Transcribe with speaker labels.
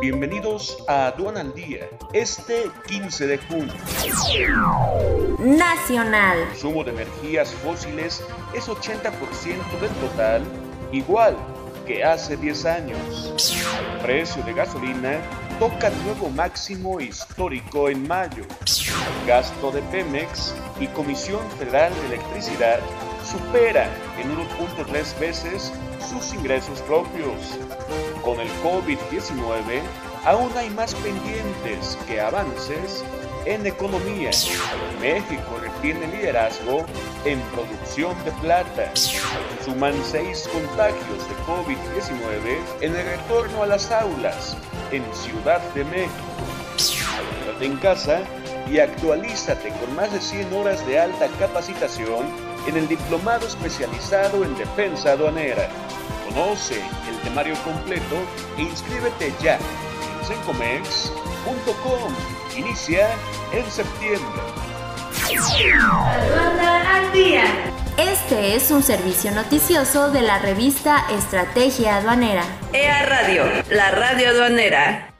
Speaker 1: Bienvenidos a Aduana al Día, este 15 de junio.
Speaker 2: Nacional.
Speaker 1: El consumo de energías fósiles es 80% del total, igual que hace 10 años. El precio de gasolina toca nuevo máximo histórico en mayo. gasto de Pemex y Comisión Federal de Electricidad supera en 1.3 veces sus ingresos propios. Con el COVID-19 aún hay más pendientes que avances en economía. México retiene liderazgo en producción de plata. Suman seis contagios de COVID-19 en el retorno a las aulas en Ciudad de México. Quédate en casa y actualízate con más de 100 horas de alta capacitación en el Diplomado Especializado en Defensa Aduanera. Conoce el temario completo e inscríbete ya en sencomex.com. Inicia en septiembre.
Speaker 2: al día. Este es un servicio noticioso de la revista Estrategia Aduanera.
Speaker 3: EA Radio, la radio aduanera.